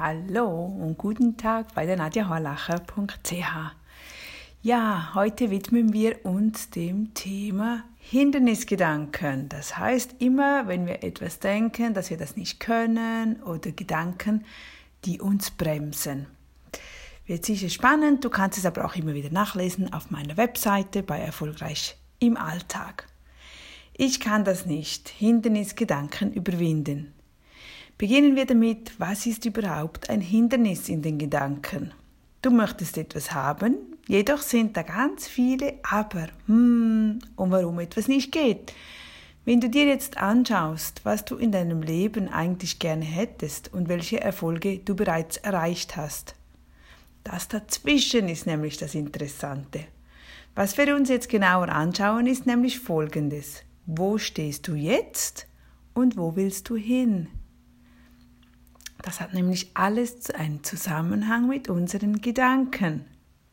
Hallo und guten Tag bei der nadjahorlacher.ch. Ja, heute widmen wir uns dem Thema Hindernisgedanken. Das heißt, immer wenn wir etwas denken, dass wir das nicht können oder Gedanken, die uns bremsen. Wird sicher spannend, du kannst es aber auch immer wieder nachlesen auf meiner Webseite bei Erfolgreich im Alltag. Ich kann das nicht, Hindernisgedanken überwinden. Beginnen wir damit, was ist überhaupt ein Hindernis in den Gedanken? Du möchtest etwas haben, jedoch sind da ganz viele Aber, hm, und warum etwas nicht geht. Wenn du dir jetzt anschaust, was du in deinem Leben eigentlich gerne hättest und welche Erfolge du bereits erreicht hast, das dazwischen ist nämlich das Interessante. Was wir uns jetzt genauer anschauen, ist nämlich Folgendes. Wo stehst du jetzt und wo willst du hin? Das hat nämlich alles einen Zusammenhang mit unseren Gedanken,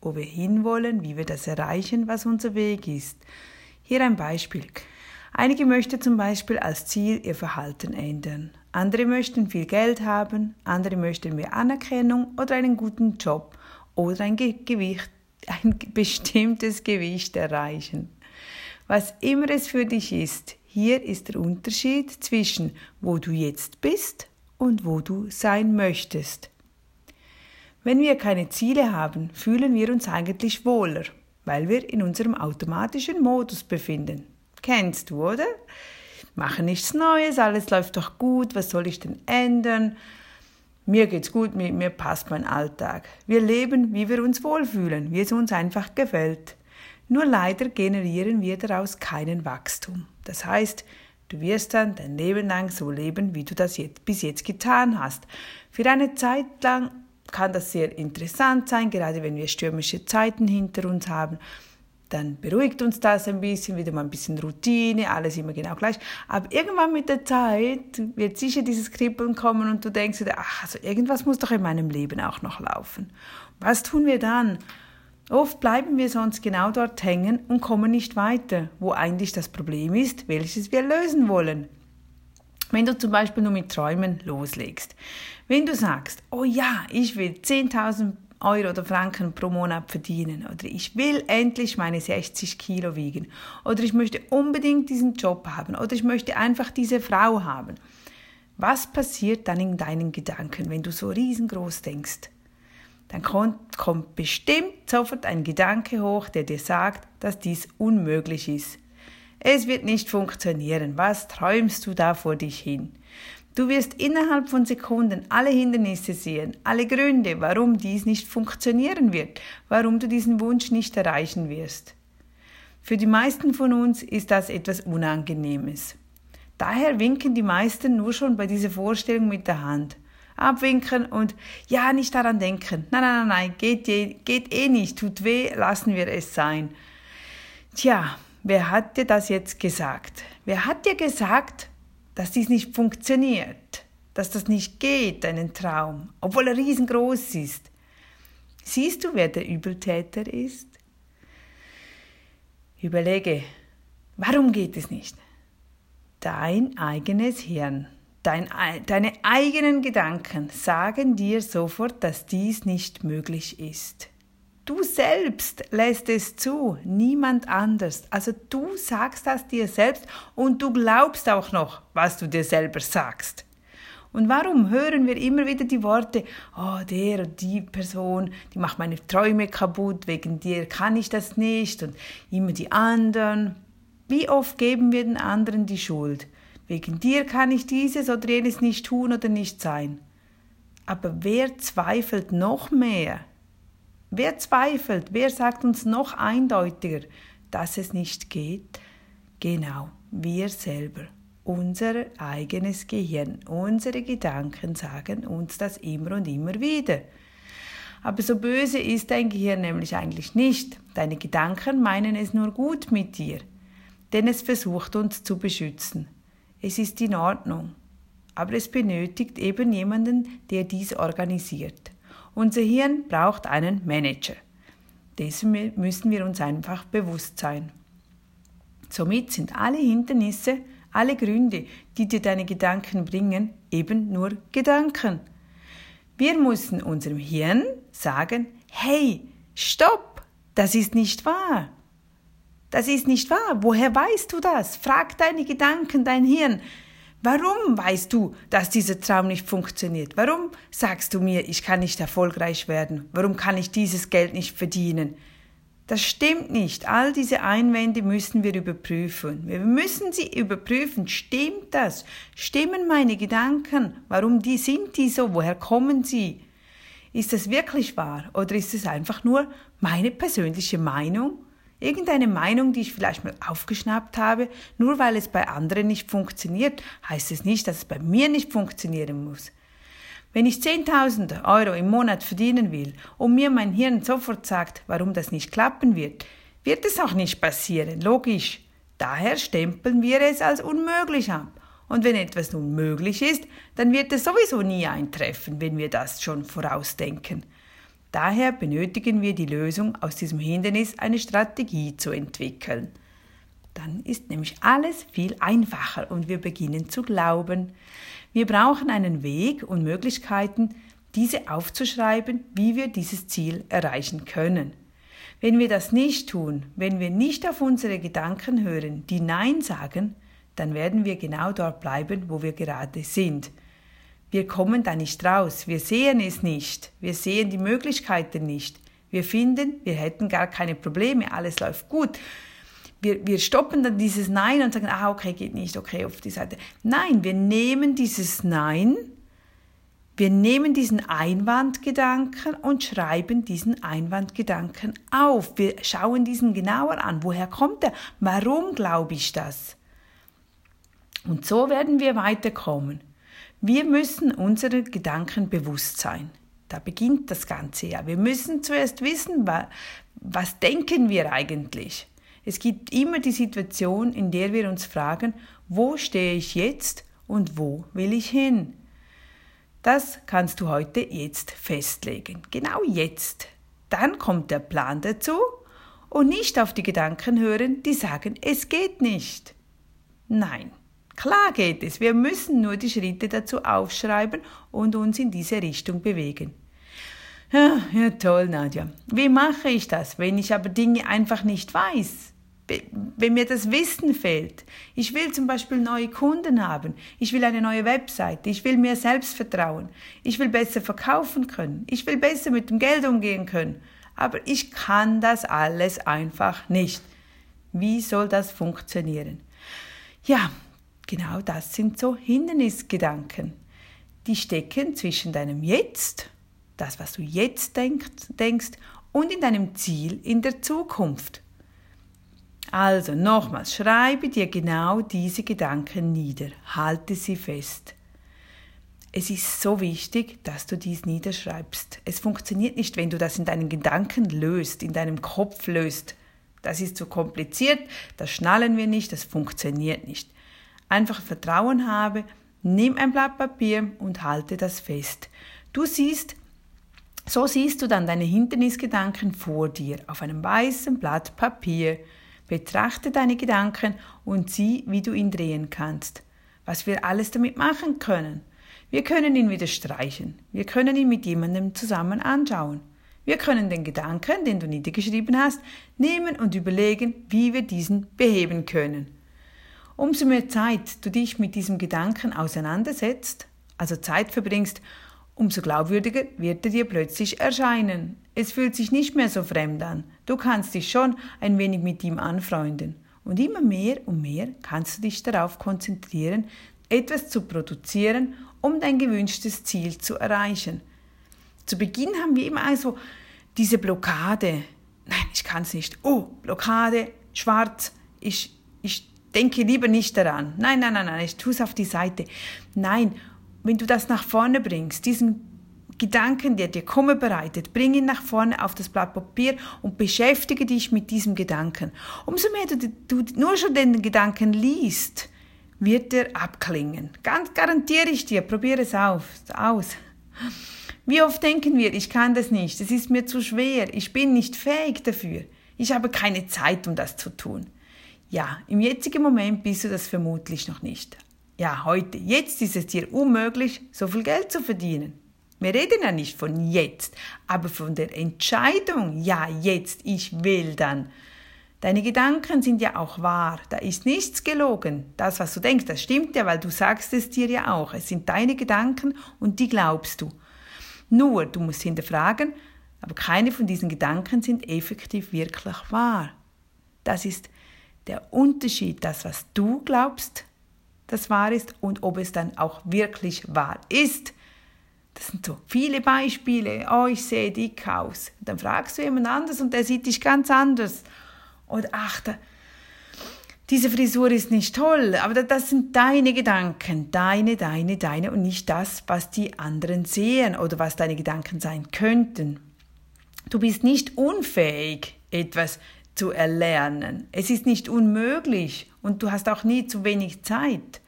wo wir hinwollen, wie wir das erreichen, was unser Weg ist. Hier ein Beispiel. Einige möchten zum Beispiel als Ziel ihr Verhalten ändern. Andere möchten viel Geld haben, andere möchten mehr Anerkennung oder einen guten Job oder ein Gewicht, ein bestimmtes Gewicht erreichen. Was immer es für dich ist, hier ist der Unterschied zwischen wo du jetzt bist und wo du sein möchtest. Wenn wir keine Ziele haben, fühlen wir uns eigentlich wohler, weil wir in unserem automatischen Modus befinden. Kennst du, oder? Mache nichts Neues, alles läuft doch gut, was soll ich denn ändern? Mir geht's gut, mir, mir passt mein Alltag. Wir leben, wie wir uns wohlfühlen, wie es uns einfach gefällt. Nur leider generieren wir daraus keinen Wachstum. Das heißt, Du wirst dann dein Leben lang so leben, wie du das jetzt, bis jetzt getan hast. Für eine Zeit lang kann das sehr interessant sein, gerade wenn wir stürmische Zeiten hinter uns haben. Dann beruhigt uns das ein bisschen, wieder mal ein bisschen Routine, alles immer genau gleich. Aber irgendwann mit der Zeit wird sicher dieses Kribbeln kommen und du denkst dir, ach, also irgendwas muss doch in meinem Leben auch noch laufen. Was tun wir dann? Oft bleiben wir sonst genau dort hängen und kommen nicht weiter, wo eigentlich das Problem ist, welches wir lösen wollen. Wenn du zum Beispiel nur mit Träumen loslegst. Wenn du sagst, oh ja, ich will 10.000 Euro oder Franken pro Monat verdienen oder ich will endlich meine 60 Kilo wiegen oder ich möchte unbedingt diesen Job haben oder ich möchte einfach diese Frau haben. Was passiert dann in deinen Gedanken, wenn du so riesengroß denkst? Dann kommt, kommt bestimmt sofort ein Gedanke hoch, der dir sagt, dass dies unmöglich ist. Es wird nicht funktionieren. Was träumst du da vor dich hin? Du wirst innerhalb von Sekunden alle Hindernisse sehen, alle Gründe, warum dies nicht funktionieren wird, warum du diesen Wunsch nicht erreichen wirst. Für die meisten von uns ist das etwas Unangenehmes. Daher winken die meisten nur schon bei dieser Vorstellung mit der Hand abwinken und ja, nicht daran denken. Nein, nein, nein, nein, geht, geht eh nicht, tut weh, lassen wir es sein. Tja, wer hat dir das jetzt gesagt? Wer hat dir gesagt, dass dies nicht funktioniert, dass das nicht geht, deinen Traum, obwohl er riesengroß ist? Siehst du, wer der Übeltäter ist? Überlege, warum geht es nicht? Dein eigenes Hirn. Dein, deine eigenen Gedanken sagen dir sofort, dass dies nicht möglich ist. Du selbst lässt es zu, niemand anders. Also du sagst das dir selbst und du glaubst auch noch, was du dir selber sagst. Und warum hören wir immer wieder die Worte, oh, der oder die Person, die macht meine Träume kaputt, wegen dir kann ich das nicht und immer die anderen. Wie oft geben wir den anderen die Schuld? Wegen dir kann ich dieses oder jenes nicht tun oder nicht sein. Aber wer zweifelt noch mehr? Wer zweifelt? Wer sagt uns noch eindeutiger, dass es nicht geht? Genau, wir selber. Unser eigenes Gehirn, unsere Gedanken sagen uns das immer und immer wieder. Aber so böse ist dein Gehirn nämlich eigentlich nicht. Deine Gedanken meinen es nur gut mit dir, denn es versucht uns zu beschützen. Es ist in Ordnung. Aber es benötigt eben jemanden, der dies organisiert. Unser Hirn braucht einen Manager. Dessen müssen wir uns einfach bewusst sein. Somit sind alle Hindernisse, alle Gründe, die dir deine Gedanken bringen, eben nur Gedanken. Wir müssen unserem Hirn sagen, hey, stopp, das ist nicht wahr. Das ist nicht wahr. Woher weißt du das? Frag deine Gedanken, dein Hirn. Warum weißt du, dass dieser Traum nicht funktioniert? Warum sagst du mir, ich kann nicht erfolgreich werden? Warum kann ich dieses Geld nicht verdienen? Das stimmt nicht. All diese Einwände müssen wir überprüfen. Wir müssen sie überprüfen. Stimmt das? Stimmen meine Gedanken? Warum die sind die so? Woher kommen sie? Ist das wirklich wahr oder ist es einfach nur meine persönliche Meinung? Irgendeine Meinung, die ich vielleicht mal aufgeschnappt habe, nur weil es bei anderen nicht funktioniert, heißt es nicht, dass es bei mir nicht funktionieren muss. Wenn ich 10.000 Euro im Monat verdienen will und mir mein Hirn sofort sagt, warum das nicht klappen wird, wird es auch nicht passieren, logisch. Daher stempeln wir es als unmöglich ab. Und wenn etwas nun möglich ist, dann wird es sowieso nie eintreffen, wenn wir das schon vorausdenken. Daher benötigen wir die Lösung, aus diesem Hindernis eine Strategie zu entwickeln. Dann ist nämlich alles viel einfacher und wir beginnen zu glauben. Wir brauchen einen Weg und Möglichkeiten, diese aufzuschreiben, wie wir dieses Ziel erreichen können. Wenn wir das nicht tun, wenn wir nicht auf unsere Gedanken hören, die Nein sagen, dann werden wir genau dort bleiben, wo wir gerade sind. Wir kommen da nicht raus, wir sehen es nicht, wir sehen die Möglichkeiten nicht. Wir finden, wir hätten gar keine Probleme, alles läuft gut wir, wir stoppen dann dieses Nein und sagen, ah, okay, geht nicht, okay, auf die Seite. Nein, wir nehmen dieses Nein, wir nehmen diesen Einwandgedanken und schreiben diesen Einwandgedanken auf. Wir schauen diesen genauer an. Woher kommt er? Warum glaube ich das? Und so werden wir weiterkommen. Wir müssen unsere Gedanken bewusst sein. Da beginnt das Ganze ja. Wir müssen zuerst wissen, was denken wir eigentlich? Es gibt immer die Situation, in der wir uns fragen, wo stehe ich jetzt und wo will ich hin? Das kannst du heute jetzt festlegen. Genau jetzt. Dann kommt der Plan dazu und nicht auf die Gedanken hören, die sagen, es geht nicht. Nein, klar geht es. Wir müssen nur die Schritte dazu aufschreiben und uns in diese Richtung bewegen. Ja, ja, toll, Nadja. Wie mache ich das, wenn ich aber Dinge einfach nicht weiß? wenn mir das Wissen fehlt. Ich will zum Beispiel neue Kunden haben. Ich will eine neue Website. Ich will mehr Selbstvertrauen. Ich will besser verkaufen können. Ich will besser mit dem Geld umgehen können. Aber ich kann das alles einfach nicht. Wie soll das funktionieren? Ja, genau das sind so Hindernisgedanken. Die stecken zwischen deinem Jetzt, das, was du jetzt denkst, und in deinem Ziel in der Zukunft. Also nochmals, schreibe dir genau diese Gedanken nieder, halte sie fest. Es ist so wichtig, dass du dies niederschreibst. Es funktioniert nicht, wenn du das in deinen Gedanken löst, in deinem Kopf löst. Das ist zu kompliziert, das schnallen wir nicht, das funktioniert nicht. Einfach Vertrauen habe, nimm ein Blatt Papier und halte das fest. Du siehst, so siehst du dann deine Hindernisgedanken vor dir auf einem weißen Blatt Papier. Betrachte deine Gedanken und sieh, wie du ihn drehen kannst, was wir alles damit machen können. Wir können ihn wieder streichen. Wir können ihn mit jemandem zusammen anschauen. Wir können den Gedanken, den du niedergeschrieben hast, nehmen und überlegen, wie wir diesen beheben können. Umso mehr Zeit du dich mit diesem Gedanken auseinandersetzt, also Zeit verbringst, umso glaubwürdiger wird er dir plötzlich erscheinen. Es fühlt sich nicht mehr so fremd an. Du kannst dich schon ein wenig mit ihm anfreunden. Und immer mehr und mehr kannst du dich darauf konzentrieren, etwas zu produzieren, um dein gewünschtes Ziel zu erreichen. Zu Beginn haben wir immer also diese Blockade. Nein, ich kann es nicht. Oh, Blockade, schwarz. Ich, ich denke lieber nicht daran. Nein, nein, nein, nein, ich tue es auf die Seite. Nein, wenn du das nach vorne bringst, diesen Gedanken, der dir Kummer bereitet, bring ihn nach vorne auf das Blatt Papier und beschäftige dich mit diesem Gedanken. Umso mehr du, du nur schon den Gedanken liest, wird er abklingen. Ganz garantiere ich dir, probiere es auf, aus. Wie oft denken wir, ich kann das nicht, es ist mir zu schwer, ich bin nicht fähig dafür, ich habe keine Zeit, um das zu tun. Ja, im jetzigen Moment bist du das vermutlich noch nicht. Ja, heute, jetzt ist es dir unmöglich, so viel Geld zu verdienen. Wir reden ja nicht von jetzt, aber von der Entscheidung, ja, jetzt, ich will dann. Deine Gedanken sind ja auch wahr, da ist nichts gelogen. Das, was du denkst, das stimmt ja, weil du sagst es dir ja auch. Es sind deine Gedanken und die glaubst du. Nur, du musst hinterfragen, aber keine von diesen Gedanken sind effektiv wirklich wahr. Das ist der Unterschied, das, was du glaubst, das wahr ist und ob es dann auch wirklich wahr ist. Das sind so viele Beispiele. Oh, ich sehe dick aus. Dann fragst du jemand anders und der sieht dich ganz anders. Oder ach, da, diese Frisur ist nicht toll, aber das sind deine Gedanken, deine, deine, deine und nicht das, was die anderen sehen oder was deine Gedanken sein könnten. Du bist nicht unfähig, etwas zu erlernen. Es ist nicht unmöglich und du hast auch nie zu wenig Zeit.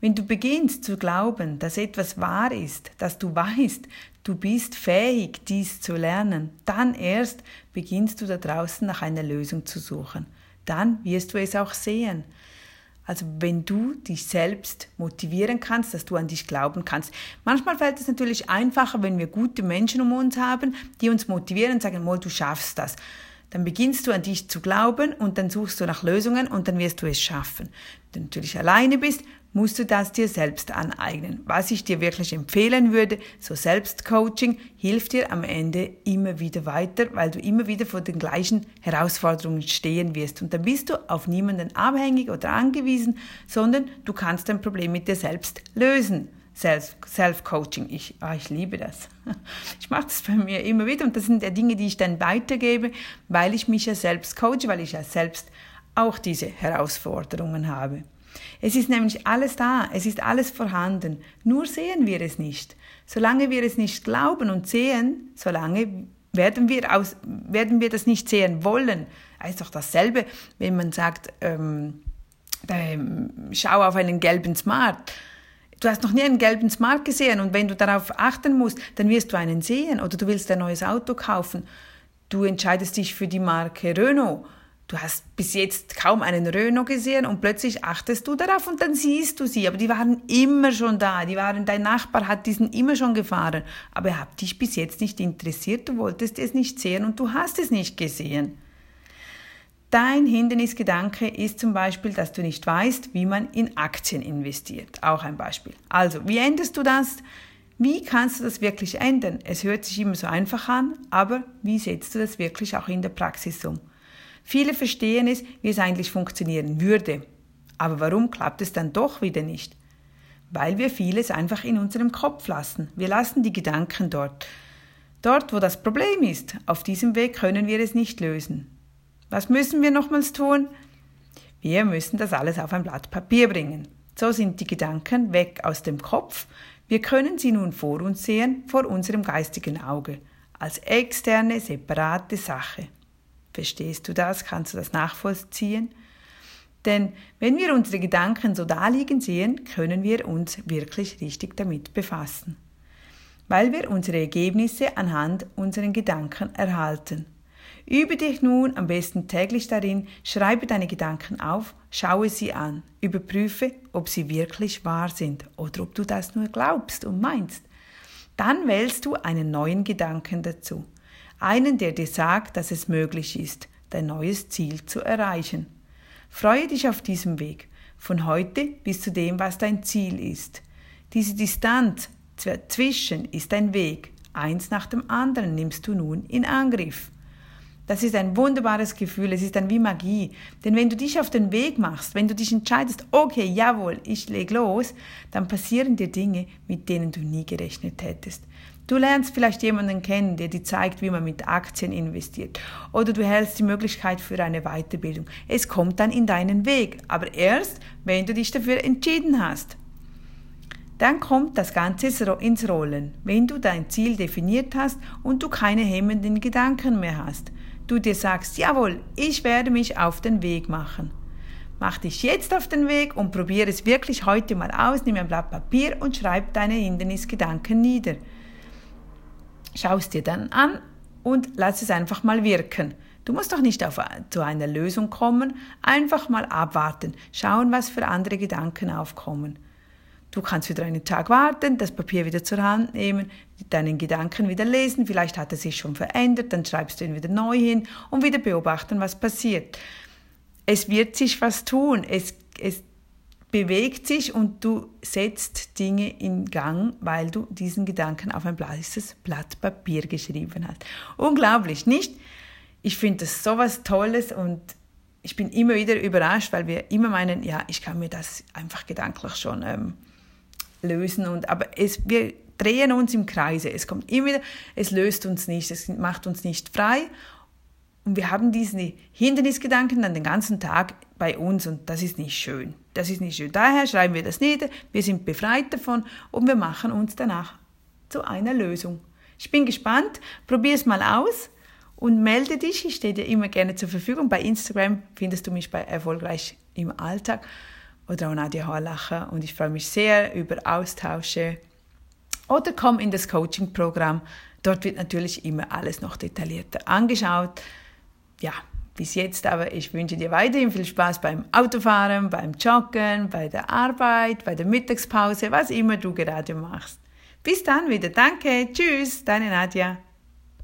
Wenn du beginnst zu glauben, dass etwas wahr ist, dass du weißt, du bist fähig, dies zu lernen, dann erst beginnst du da draußen nach einer Lösung zu suchen. Dann wirst du es auch sehen. Also wenn du dich selbst motivieren kannst, dass du an dich glauben kannst. Manchmal fällt es natürlich einfacher, wenn wir gute Menschen um uns haben, die uns motivieren und sagen, du schaffst das. Dann beginnst du an dich zu glauben und dann suchst du nach Lösungen und dann wirst du es schaffen. Wenn du natürlich alleine bist, musst du das dir selbst aneignen. Was ich dir wirklich empfehlen würde, so Selbstcoaching hilft dir am Ende immer wieder weiter, weil du immer wieder vor den gleichen Herausforderungen stehen wirst. Und dann bist du auf niemanden abhängig oder angewiesen, sondern du kannst dein Problem mit dir selbst lösen. Self-Coaching, ich, ah, ich liebe das. Ich mache das bei mir immer wieder und das sind ja Dinge, die ich dann weitergebe, weil ich mich ja selbst coache, weil ich ja selbst auch diese Herausforderungen habe. Es ist nämlich alles da, es ist alles vorhanden, nur sehen wir es nicht. Solange wir es nicht glauben und sehen, solange werden wir, aus, werden wir das nicht sehen wollen. Es ist doch dasselbe, wenn man sagt, ähm, ähm, schau auf einen gelben Smart. Du hast noch nie einen gelben Smart gesehen und wenn du darauf achten musst, dann wirst du einen sehen oder du willst ein neues Auto kaufen. Du entscheidest dich für die Marke Renault Du hast bis jetzt kaum einen Renault gesehen und plötzlich achtest du darauf und dann siehst du sie. Aber die waren immer schon da. Die waren, dein Nachbar hat diesen immer schon gefahren. Aber er hat dich bis jetzt nicht interessiert. Du wolltest es nicht sehen und du hast es nicht gesehen. Dein Hindernisgedanke ist zum Beispiel, dass du nicht weißt, wie man in Aktien investiert. Auch ein Beispiel. Also, wie änderst du das? Wie kannst du das wirklich ändern? Es hört sich immer so einfach an, aber wie setzt du das wirklich auch in der Praxis um? Viele verstehen es, wie es eigentlich funktionieren würde. Aber warum klappt es dann doch wieder nicht? Weil wir vieles einfach in unserem Kopf lassen. Wir lassen die Gedanken dort. Dort, wo das Problem ist, auf diesem Weg können wir es nicht lösen. Was müssen wir nochmals tun? Wir müssen das alles auf ein Blatt Papier bringen. So sind die Gedanken weg aus dem Kopf. Wir können sie nun vor uns sehen, vor unserem geistigen Auge, als externe, separate Sache. Verstehst du das? Kannst du das nachvollziehen? Denn wenn wir unsere Gedanken so daliegen sehen, können wir uns wirklich richtig damit befassen. Weil wir unsere Ergebnisse anhand unseren Gedanken erhalten. Übe dich nun am besten täglich darin, schreibe deine Gedanken auf, schaue sie an, überprüfe, ob sie wirklich wahr sind oder ob du das nur glaubst und meinst. Dann wählst du einen neuen Gedanken dazu einen, der dir sagt, dass es möglich ist, dein neues Ziel zu erreichen. Freue dich auf diesem Weg, von heute bis zu dem, was dein Ziel ist. Diese Distanz zwischen ist ein Weg, eins nach dem anderen nimmst du nun in Angriff. Das ist ein wunderbares Gefühl, es ist dann wie Magie. Denn wenn du dich auf den Weg machst, wenn du dich entscheidest, okay, jawohl, ich leg los, dann passieren dir Dinge, mit denen du nie gerechnet hättest. Du lernst vielleicht jemanden kennen, der dir zeigt, wie man mit Aktien investiert. Oder du hältst die Möglichkeit für eine Weiterbildung. Es kommt dann in deinen Weg, aber erst, wenn du dich dafür entschieden hast. Dann kommt das Ganze ins Rollen, wenn du dein Ziel definiert hast und du keine hemmenden Gedanken mehr hast. Du dir sagst, jawohl, ich werde mich auf den Weg machen. Mach dich jetzt auf den Weg und probiere es wirklich heute mal aus. Nimm ein Blatt Papier und schreib deine Hindernisgedanken nieder. Schau es dir dann an und lass es einfach mal wirken. Du musst doch nicht auf, zu einer Lösung kommen, einfach mal abwarten, schauen, was für andere Gedanken aufkommen. Du kannst wieder einen Tag warten, das Papier wieder zur Hand nehmen, deinen Gedanken wieder lesen, vielleicht hat er sich schon verändert, dann schreibst du ihn wieder neu hin und wieder beobachten, was passiert. Es wird sich was tun, es, es bewegt sich und du setzt Dinge in Gang, weil du diesen Gedanken auf ein weißes Blatt Papier geschrieben hast. Unglaublich, nicht? Ich finde das so was Tolles und ich bin immer wieder überrascht, weil wir immer meinen, ja, ich kann mir das einfach gedanklich schon ähm, lösen. Und, aber es, wir drehen uns im Kreise. Es kommt immer wieder, es löst uns nicht, es macht uns nicht frei. Und wir haben diese Hindernisgedanken dann den ganzen Tag bei uns und das ist nicht schön. Das ist nicht schön. Daher schreiben wir das nieder, wir sind befreit davon und wir machen uns danach zu einer Lösung. Ich bin gespannt, probier es mal aus und melde dich. Ich stehe dir immer gerne zur Verfügung. Bei Instagram findest du mich bei Erfolgreich im Alltag oder auch Nadia Horlacher und ich freue mich sehr über Austausche. Oder komm in das Coaching-Programm. Dort wird natürlich immer alles noch detaillierter angeschaut ja, bis jetzt, aber ich wünsche dir weiterhin viel Spaß beim Autofahren, beim Joggen, bei der Arbeit, bei der Mittagspause, was immer du gerade machst. Bis dann wieder. Danke. Tschüss, deine Nadja.